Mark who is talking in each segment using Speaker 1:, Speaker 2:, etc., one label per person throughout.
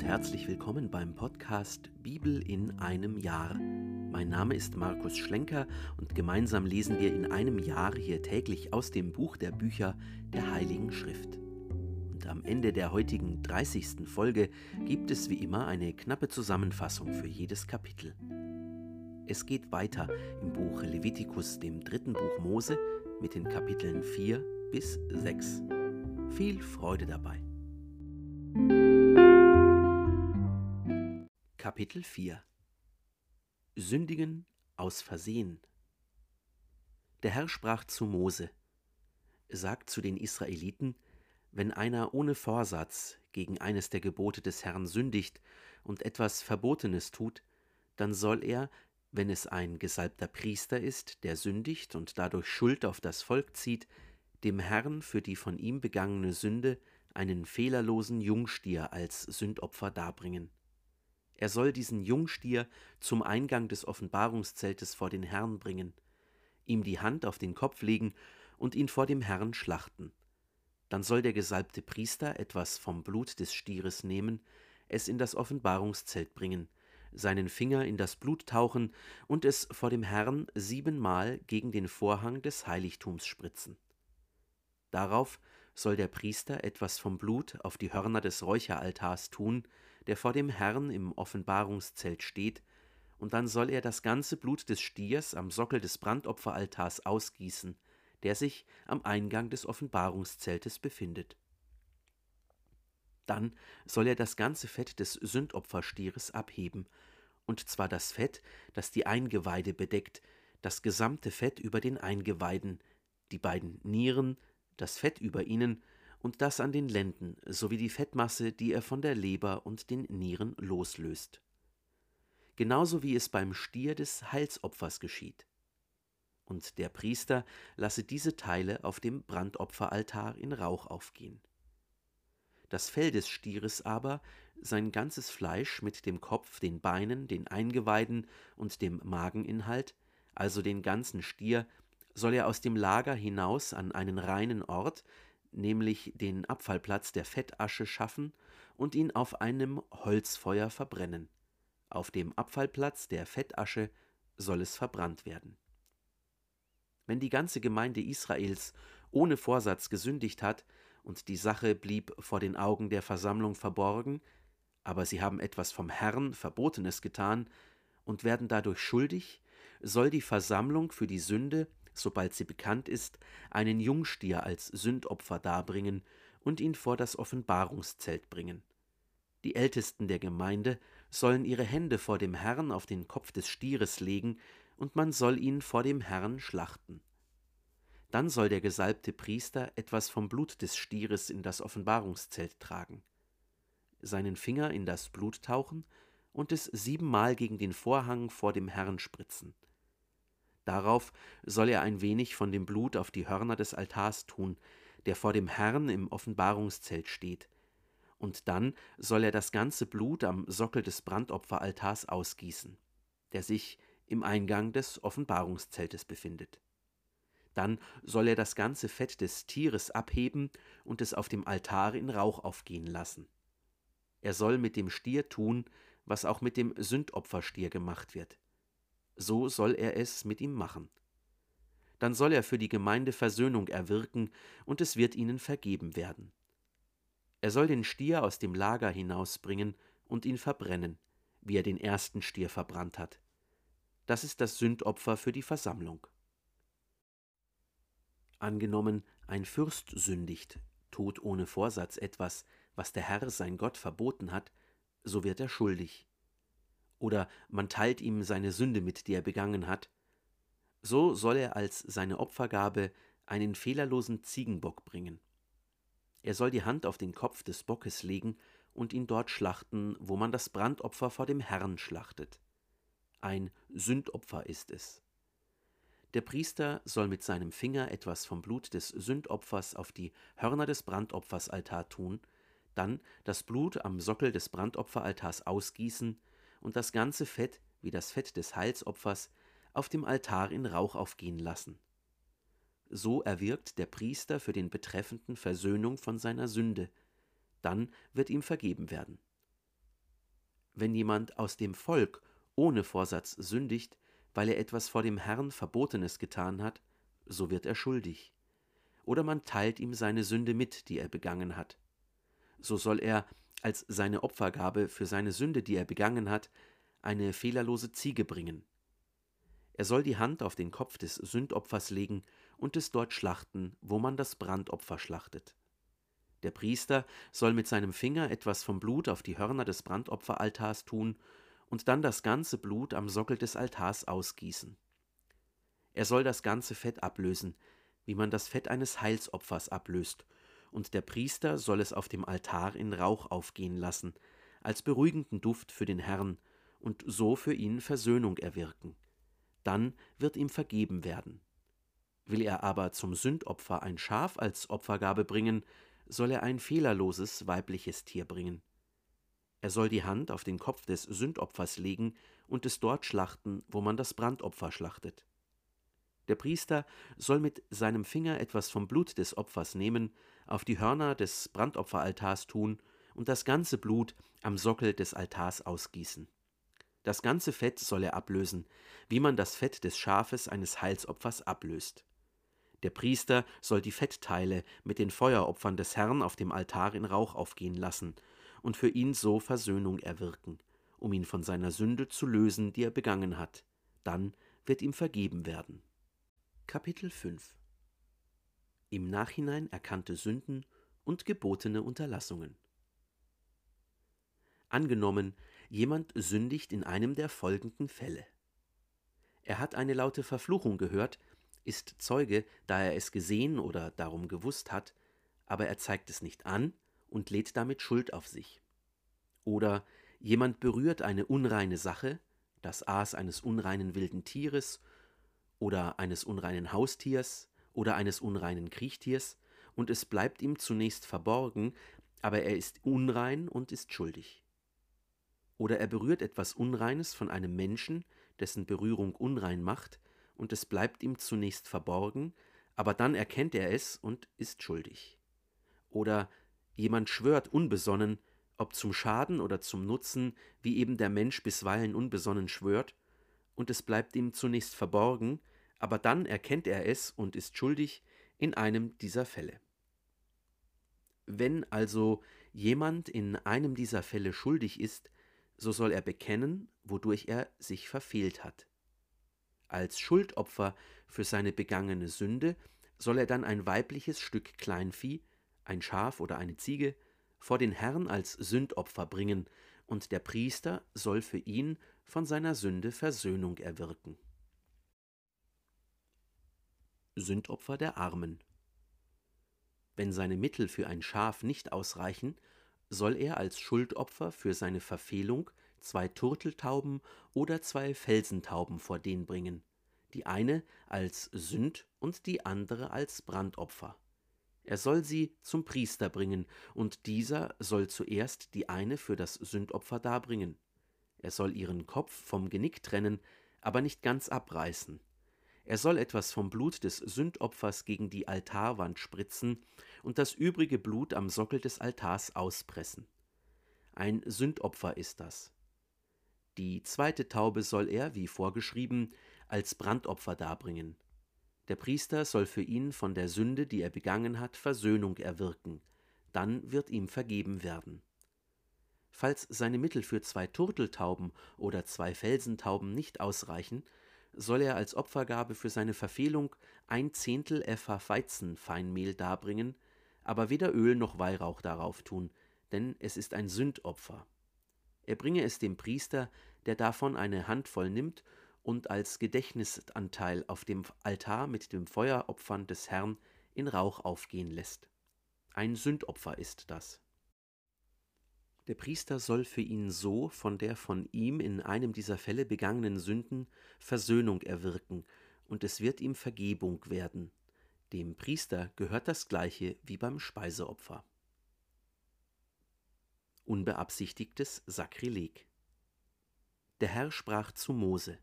Speaker 1: und herzlich willkommen beim Podcast Bibel in einem Jahr. Mein Name ist Markus Schlenker und gemeinsam lesen wir in einem Jahr hier täglich aus dem Buch der Bücher der Heiligen Schrift. Und am Ende der heutigen 30. Folge gibt es wie immer eine knappe Zusammenfassung für jedes Kapitel. Es geht weiter im Buch Levitikus, dem dritten Buch Mose, mit den Kapiteln 4 bis 6. Viel Freude dabei. Kapitel 4 Sündigen aus Versehen Der Herr sprach zu Mose, sagt zu den Israeliten, wenn einer ohne Vorsatz gegen eines der Gebote des Herrn sündigt und etwas Verbotenes tut, dann soll er, wenn es ein gesalbter Priester ist, der sündigt und dadurch Schuld auf das Volk zieht, dem Herrn für die von ihm begangene Sünde einen fehlerlosen Jungstier als Sündopfer darbringen. Er soll diesen Jungstier zum Eingang des Offenbarungszeltes vor den Herrn bringen, ihm die Hand auf den Kopf legen und ihn vor dem Herrn schlachten. Dann soll der gesalbte Priester etwas vom Blut des Stieres nehmen, es in das Offenbarungszelt bringen, seinen Finger in das Blut tauchen und es vor dem Herrn siebenmal gegen den Vorhang des Heiligtums spritzen. Darauf soll der Priester etwas vom Blut auf die Hörner des Räucheraltars tun, der vor dem Herrn im Offenbarungszelt steht, und dann soll er das ganze Blut des Stiers am Sockel des Brandopferaltars ausgießen, der sich am Eingang des Offenbarungszeltes befindet. Dann soll er das ganze Fett des Sündopferstieres abheben, und zwar das Fett, das die Eingeweide bedeckt, das gesamte Fett über den Eingeweiden, die beiden Nieren, das Fett über ihnen und das an den Lenden sowie die Fettmasse, die er von der Leber und den Nieren loslöst. Genauso wie es beim Stier des Heilsopfers geschieht. Und der Priester lasse diese Teile auf dem Brandopferaltar in Rauch aufgehen. Das Fell des Stieres aber, sein ganzes Fleisch mit dem Kopf, den Beinen, den Eingeweiden und dem Mageninhalt, also den ganzen Stier, soll er aus dem Lager hinaus an einen reinen Ort, nämlich den Abfallplatz der Fettasche schaffen und ihn auf einem Holzfeuer verbrennen. Auf dem Abfallplatz der Fettasche soll es verbrannt werden. Wenn die ganze Gemeinde Israels ohne Vorsatz gesündigt hat und die Sache blieb vor den Augen der Versammlung verborgen, aber sie haben etwas vom Herrn Verbotenes getan und werden dadurch schuldig, soll die Versammlung für die Sünde sobald sie bekannt ist, einen Jungstier als Sündopfer darbringen und ihn vor das Offenbarungszelt bringen. Die Ältesten der Gemeinde sollen ihre Hände vor dem Herrn auf den Kopf des Stieres legen, und man soll ihn vor dem Herrn schlachten. Dann soll der gesalbte Priester etwas vom Blut des Stieres in das Offenbarungszelt tragen, seinen Finger in das Blut tauchen und es siebenmal gegen den Vorhang vor dem Herrn spritzen. Darauf soll er ein wenig von dem Blut auf die Hörner des Altars tun, der vor dem Herrn im Offenbarungszelt steht. Und dann soll er das ganze Blut am Sockel des Brandopferaltars ausgießen, der sich im Eingang des Offenbarungszeltes befindet. Dann soll er das ganze Fett des Tieres abheben und es auf dem Altar in Rauch aufgehen lassen. Er soll mit dem Stier tun, was auch mit dem Sündopferstier gemacht wird so soll er es mit ihm machen. Dann soll er für die Gemeinde Versöhnung erwirken, und es wird ihnen vergeben werden. Er soll den Stier aus dem Lager hinausbringen und ihn verbrennen, wie er den ersten Stier verbrannt hat. Das ist das Sündopfer für die Versammlung. Angenommen, ein Fürst sündigt, tut ohne Vorsatz etwas, was der Herr sein Gott verboten hat, so wird er schuldig oder man teilt ihm seine Sünde mit, die er begangen hat, so soll er als seine Opfergabe einen fehlerlosen Ziegenbock bringen. Er soll die Hand auf den Kopf des Bockes legen und ihn dort schlachten, wo man das Brandopfer vor dem Herrn schlachtet. Ein Sündopfer ist es. Der Priester soll mit seinem Finger etwas vom Blut des Sündopfers auf die Hörner des Brandopfersaltar tun, dann das Blut am Sockel des Brandopferaltars ausgießen und das ganze Fett, wie das Fett des Heilsopfers, auf dem Altar in Rauch aufgehen lassen. So erwirkt der Priester für den Betreffenden Versöhnung von seiner Sünde, dann wird ihm vergeben werden. wenn jemand aus dem Volk ohne Vorsatz sündigt, weil er etwas vor dem Herrn Verbotenes getan hat, so wird er schuldig. Oder man teilt ihm seine Sünde mit, die er begangen hat. So soll er als seine Opfergabe für seine Sünde, die er begangen hat, eine fehlerlose Ziege bringen. Er soll die Hand auf den Kopf des Sündopfers legen und es dort schlachten, wo man das Brandopfer schlachtet. Der Priester soll mit seinem Finger etwas vom Blut auf die Hörner des Brandopferaltars tun und dann das ganze Blut am Sockel des Altars ausgießen. Er soll das ganze Fett ablösen, wie man das Fett eines Heilsopfers ablöst, und der Priester soll es auf dem Altar in Rauch aufgehen lassen, als beruhigenden Duft für den Herrn, und so für ihn Versöhnung erwirken. Dann wird ihm vergeben werden. Will er aber zum Sündopfer ein Schaf als Opfergabe bringen, soll er ein fehlerloses weibliches Tier bringen. Er soll die Hand auf den Kopf des Sündopfers legen und es dort schlachten, wo man das Brandopfer schlachtet. Der Priester soll mit seinem Finger etwas vom Blut des Opfers nehmen, auf die Hörner des Brandopferaltars tun und das ganze Blut am Sockel des Altars ausgießen. Das ganze Fett soll er ablösen, wie man das Fett des Schafes eines Heilsopfers ablöst. Der Priester soll die Fettteile mit den Feueropfern des Herrn auf dem Altar in Rauch aufgehen lassen und für ihn so Versöhnung erwirken, um ihn von seiner Sünde zu lösen, die er begangen hat. Dann wird ihm vergeben werden. Kapitel 5 Im Nachhinein erkannte Sünden und gebotene Unterlassungen. Angenommen, jemand sündigt in einem der folgenden Fälle. Er hat eine laute Verfluchung gehört, ist Zeuge, da er es gesehen oder darum gewusst hat, aber er zeigt es nicht an und lädt damit Schuld auf sich. Oder jemand berührt eine unreine Sache, das Aas eines unreinen wilden Tieres oder eines unreinen Haustiers oder eines unreinen Kriechtiers, und es bleibt ihm zunächst verborgen, aber er ist unrein und ist schuldig. Oder er berührt etwas Unreines von einem Menschen, dessen Berührung unrein macht, und es bleibt ihm zunächst verborgen, aber dann erkennt er es und ist schuldig. Oder jemand schwört unbesonnen, ob zum Schaden oder zum Nutzen, wie eben der Mensch bisweilen unbesonnen schwört, und es bleibt ihm zunächst verborgen, aber dann erkennt er es und ist schuldig in einem dieser Fälle. Wenn also jemand in einem dieser Fälle schuldig ist, so soll er bekennen, wodurch er sich verfehlt hat. Als Schuldopfer für seine begangene Sünde soll er dann ein weibliches Stück Kleinvieh, ein Schaf oder eine Ziege, vor den Herrn als Sündopfer bringen, und der Priester soll für ihn von seiner Sünde Versöhnung erwirken. Sündopfer der Armen Wenn seine Mittel für ein Schaf nicht ausreichen, soll er als Schuldopfer für seine Verfehlung zwei Turteltauben oder zwei Felsentauben vor den bringen, die eine als Sünd und die andere als Brandopfer. Er soll sie zum Priester bringen, und dieser soll zuerst die eine für das Sündopfer darbringen. Er soll ihren Kopf vom Genick trennen, aber nicht ganz abreißen. Er soll etwas vom Blut des Sündopfers gegen die Altarwand spritzen und das übrige Blut am Sockel des Altars auspressen. Ein Sündopfer ist das. Die zweite Taube soll er, wie vorgeschrieben, als Brandopfer darbringen. Der Priester soll für ihn von der Sünde, die er begangen hat, Versöhnung erwirken, dann wird ihm vergeben werden. Falls seine Mittel für zwei Turteltauben oder zwei Felsentauben nicht ausreichen, soll er als Opfergabe für seine Verfehlung ein Zehntel Epha Weizenfeinmehl darbringen, aber weder Öl noch Weihrauch darauf tun, denn es ist ein Sündopfer. Er bringe es dem Priester, der davon eine Handvoll nimmt und als Gedächtnisanteil auf dem Altar mit dem Feueropfern des Herrn in Rauch aufgehen lässt. Ein Sündopfer ist das. Der Priester soll für ihn so von der von ihm in einem dieser Fälle begangenen Sünden Versöhnung erwirken, und es wird ihm Vergebung werden. Dem Priester gehört das gleiche wie beim Speiseopfer. Unbeabsichtigtes Sakrileg. Der Herr sprach zu Mose: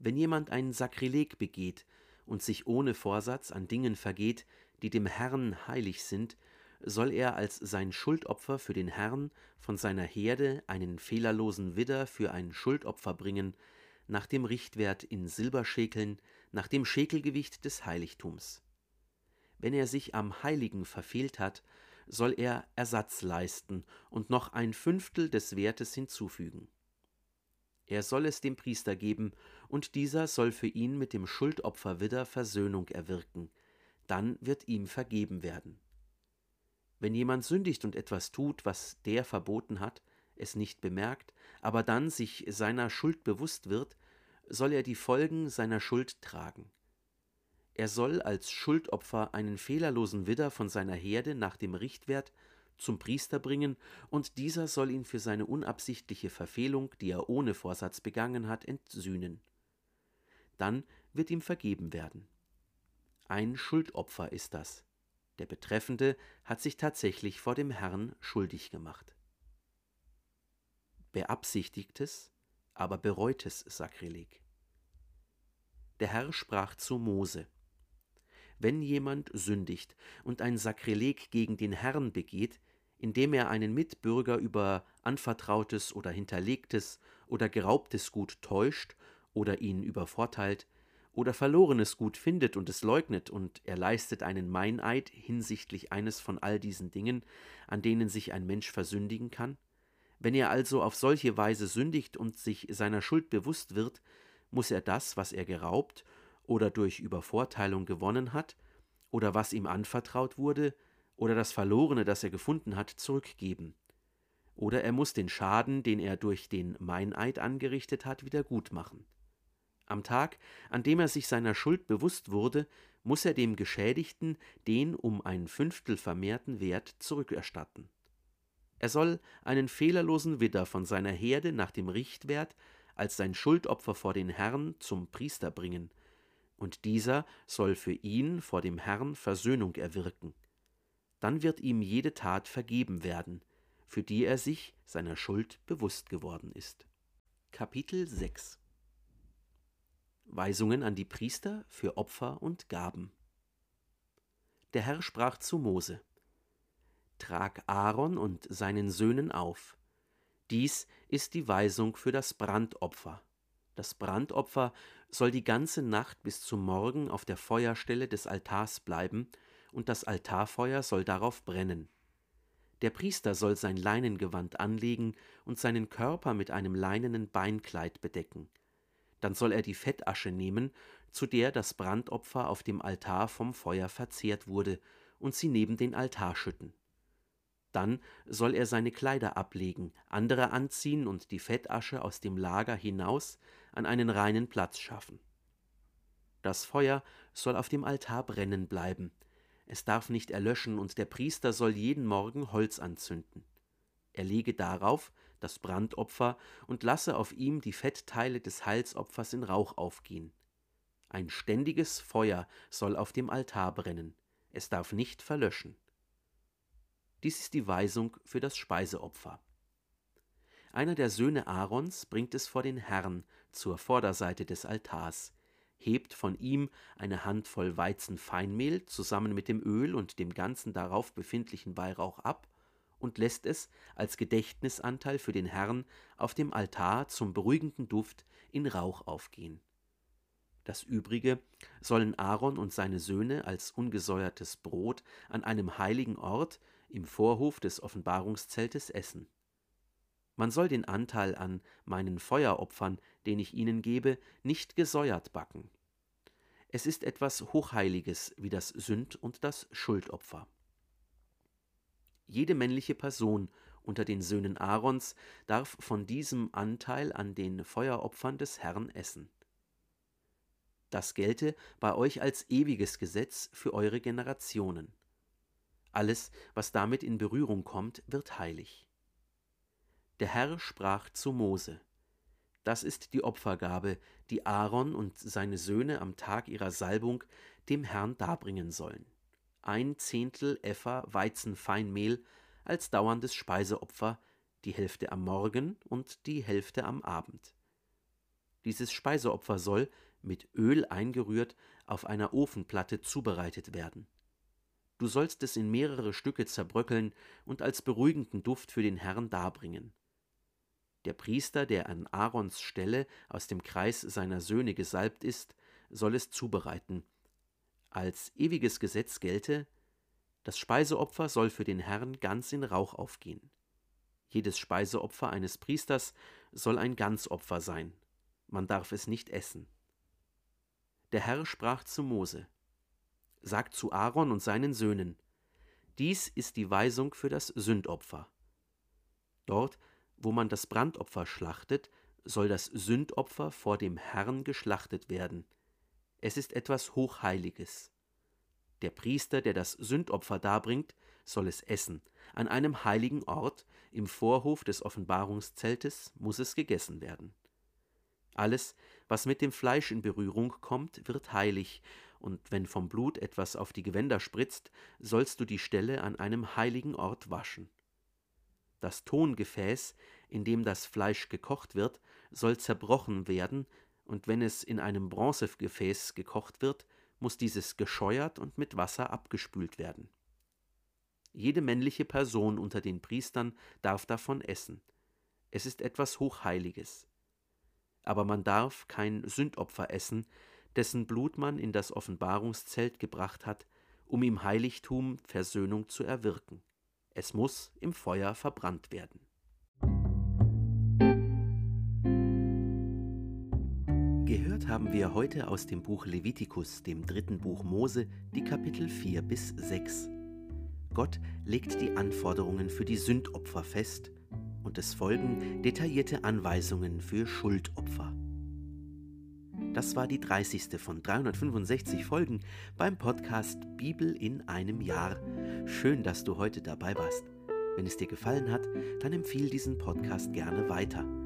Speaker 1: Wenn jemand ein Sakrileg begeht und sich ohne Vorsatz an Dingen vergeht, die dem Herrn heilig sind, soll er als sein Schuldopfer für den Herrn von seiner Herde einen fehlerlosen Widder für ein Schuldopfer bringen, nach dem Richtwert in Silberschekeln, nach dem Schekelgewicht des Heiligtums. Wenn er sich am Heiligen verfehlt hat, soll er Ersatz leisten und noch ein Fünftel des Wertes hinzufügen. Er soll es dem Priester geben, und dieser soll für ihn mit dem Schuldopfer Widder Versöhnung erwirken, dann wird ihm vergeben werden. Wenn jemand sündigt und etwas tut, was der verboten hat, es nicht bemerkt, aber dann sich seiner Schuld bewusst wird, soll er die Folgen seiner Schuld tragen. Er soll als Schuldopfer einen fehlerlosen Widder von seiner Herde nach dem Richtwert zum Priester bringen, und dieser soll ihn für seine unabsichtliche Verfehlung, die er ohne Vorsatz begangen hat, entsühnen. Dann wird ihm vergeben werden. Ein Schuldopfer ist das. Der Betreffende hat sich tatsächlich vor dem Herrn schuldig gemacht. Beabsichtigtes, aber bereutes Sakrileg. Der Herr sprach zu Mose: Wenn jemand sündigt und ein Sakrileg gegen den Herrn begeht, indem er einen Mitbürger über anvertrautes oder hinterlegtes oder geraubtes Gut täuscht oder ihn übervorteilt, oder verlorenes Gut findet und es leugnet, und er leistet einen Meineid hinsichtlich eines von all diesen Dingen, an denen sich ein Mensch versündigen kann? Wenn er also auf solche Weise sündigt und sich seiner Schuld bewusst wird, muss er das, was er geraubt oder durch Übervorteilung gewonnen hat, oder was ihm anvertraut wurde, oder das Verlorene, das er gefunden hat, zurückgeben. Oder er muss den Schaden, den er durch den Meineid angerichtet hat, wieder gut machen. Am Tag, an dem er sich seiner Schuld bewusst wurde, muss er dem Geschädigten den um ein Fünftel vermehrten Wert zurückerstatten. Er soll einen fehlerlosen Widder von seiner Herde nach dem Richtwert als sein Schuldopfer vor den Herrn zum Priester bringen, und dieser soll für ihn vor dem Herrn Versöhnung erwirken. Dann wird ihm jede Tat vergeben werden, für die er sich seiner Schuld bewusst geworden ist. Kapitel 6 Weisungen an die Priester für Opfer und Gaben. Der Herr sprach zu Mose: Trag Aaron und seinen Söhnen auf. Dies ist die Weisung für das Brandopfer. Das Brandopfer soll die ganze Nacht bis zum Morgen auf der Feuerstelle des Altars bleiben, und das Altarfeuer soll darauf brennen. Der Priester soll sein Leinengewand anlegen und seinen Körper mit einem leinenen Beinkleid bedecken dann soll er die Fettasche nehmen, zu der das Brandopfer auf dem Altar vom Feuer verzehrt wurde, und sie neben den Altar schütten. Dann soll er seine Kleider ablegen, andere anziehen und die Fettasche aus dem Lager hinaus an einen reinen Platz schaffen. Das Feuer soll auf dem Altar brennen bleiben, es darf nicht erlöschen, und der Priester soll jeden Morgen Holz anzünden. Er lege darauf das Brandopfer, und lasse auf ihm die Fettteile des Heilsopfers in Rauch aufgehen. Ein ständiges Feuer soll auf dem Altar brennen, es darf nicht verlöschen. Dies ist die Weisung für das Speiseopfer. Einer der Söhne Aarons bringt es vor den Herrn zur Vorderseite des Altars, hebt von ihm eine Handvoll Weizenfeinmehl zusammen mit dem Öl und dem ganzen darauf befindlichen Weihrauch ab und lässt es als Gedächtnisanteil für den Herrn auf dem Altar zum beruhigenden Duft in Rauch aufgehen. Das übrige sollen Aaron und seine Söhne als ungesäuertes Brot an einem heiligen Ort im Vorhof des Offenbarungszeltes essen. Man soll den Anteil an meinen Feueropfern, den ich ihnen gebe, nicht gesäuert backen. Es ist etwas Hochheiliges wie das Sünd- und das Schuldopfer. Jede männliche Person unter den Söhnen Aarons darf von diesem Anteil an den Feueropfern des Herrn essen. Das gelte bei euch als ewiges Gesetz für eure Generationen. Alles, was damit in Berührung kommt, wird heilig. Der Herr sprach zu Mose, das ist die Opfergabe, die Aaron und seine Söhne am Tag ihrer Salbung dem Herrn darbringen sollen ein Zehntel Effa Weizenfeinmehl als dauerndes Speiseopfer, die Hälfte am Morgen und die Hälfte am Abend. Dieses Speiseopfer soll, mit Öl eingerührt, auf einer Ofenplatte zubereitet werden. Du sollst es in mehrere Stücke zerbröckeln und als beruhigenden Duft für den Herrn darbringen. Der Priester, der an Aarons Stelle aus dem Kreis seiner Söhne gesalbt ist, soll es zubereiten. Als ewiges Gesetz gelte, das Speiseopfer soll für den Herrn ganz in Rauch aufgehen. Jedes Speiseopfer eines Priesters soll ein Ganzopfer sein. Man darf es nicht essen. Der Herr sprach zu Mose: Sag zu Aaron und seinen Söhnen: Dies ist die Weisung für das Sündopfer. Dort, wo man das Brandopfer schlachtet, soll das Sündopfer vor dem Herrn geschlachtet werden. Es ist etwas Hochheiliges. Der Priester, der das Sündopfer darbringt, soll es essen. An einem heiligen Ort, im Vorhof des Offenbarungszeltes, muss es gegessen werden. Alles, was mit dem Fleisch in Berührung kommt, wird heilig, und wenn vom Blut etwas auf die Gewänder spritzt, sollst du die Stelle an einem heiligen Ort waschen. Das Tongefäß, in dem das Fleisch gekocht wird, soll zerbrochen werden, und wenn es in einem Bronzegefäß gekocht wird, muss dieses gescheuert und mit Wasser abgespült werden. Jede männliche Person unter den Priestern darf davon essen. Es ist etwas Hochheiliges. Aber man darf kein Sündopfer essen, dessen Blut man in das Offenbarungszelt gebracht hat, um im Heiligtum Versöhnung zu erwirken. Es muss im Feuer verbrannt werden. Haben wir heute aus dem Buch Levitikus, dem dritten Buch Mose, die Kapitel 4 bis 6. Gott legt die Anforderungen für die Sündopfer fest und es folgen detaillierte Anweisungen für Schuldopfer. Das war die 30. von 365 Folgen beim Podcast Bibel in einem Jahr. Schön, dass du heute dabei warst. Wenn es dir gefallen hat, dann empfiehl diesen Podcast gerne weiter.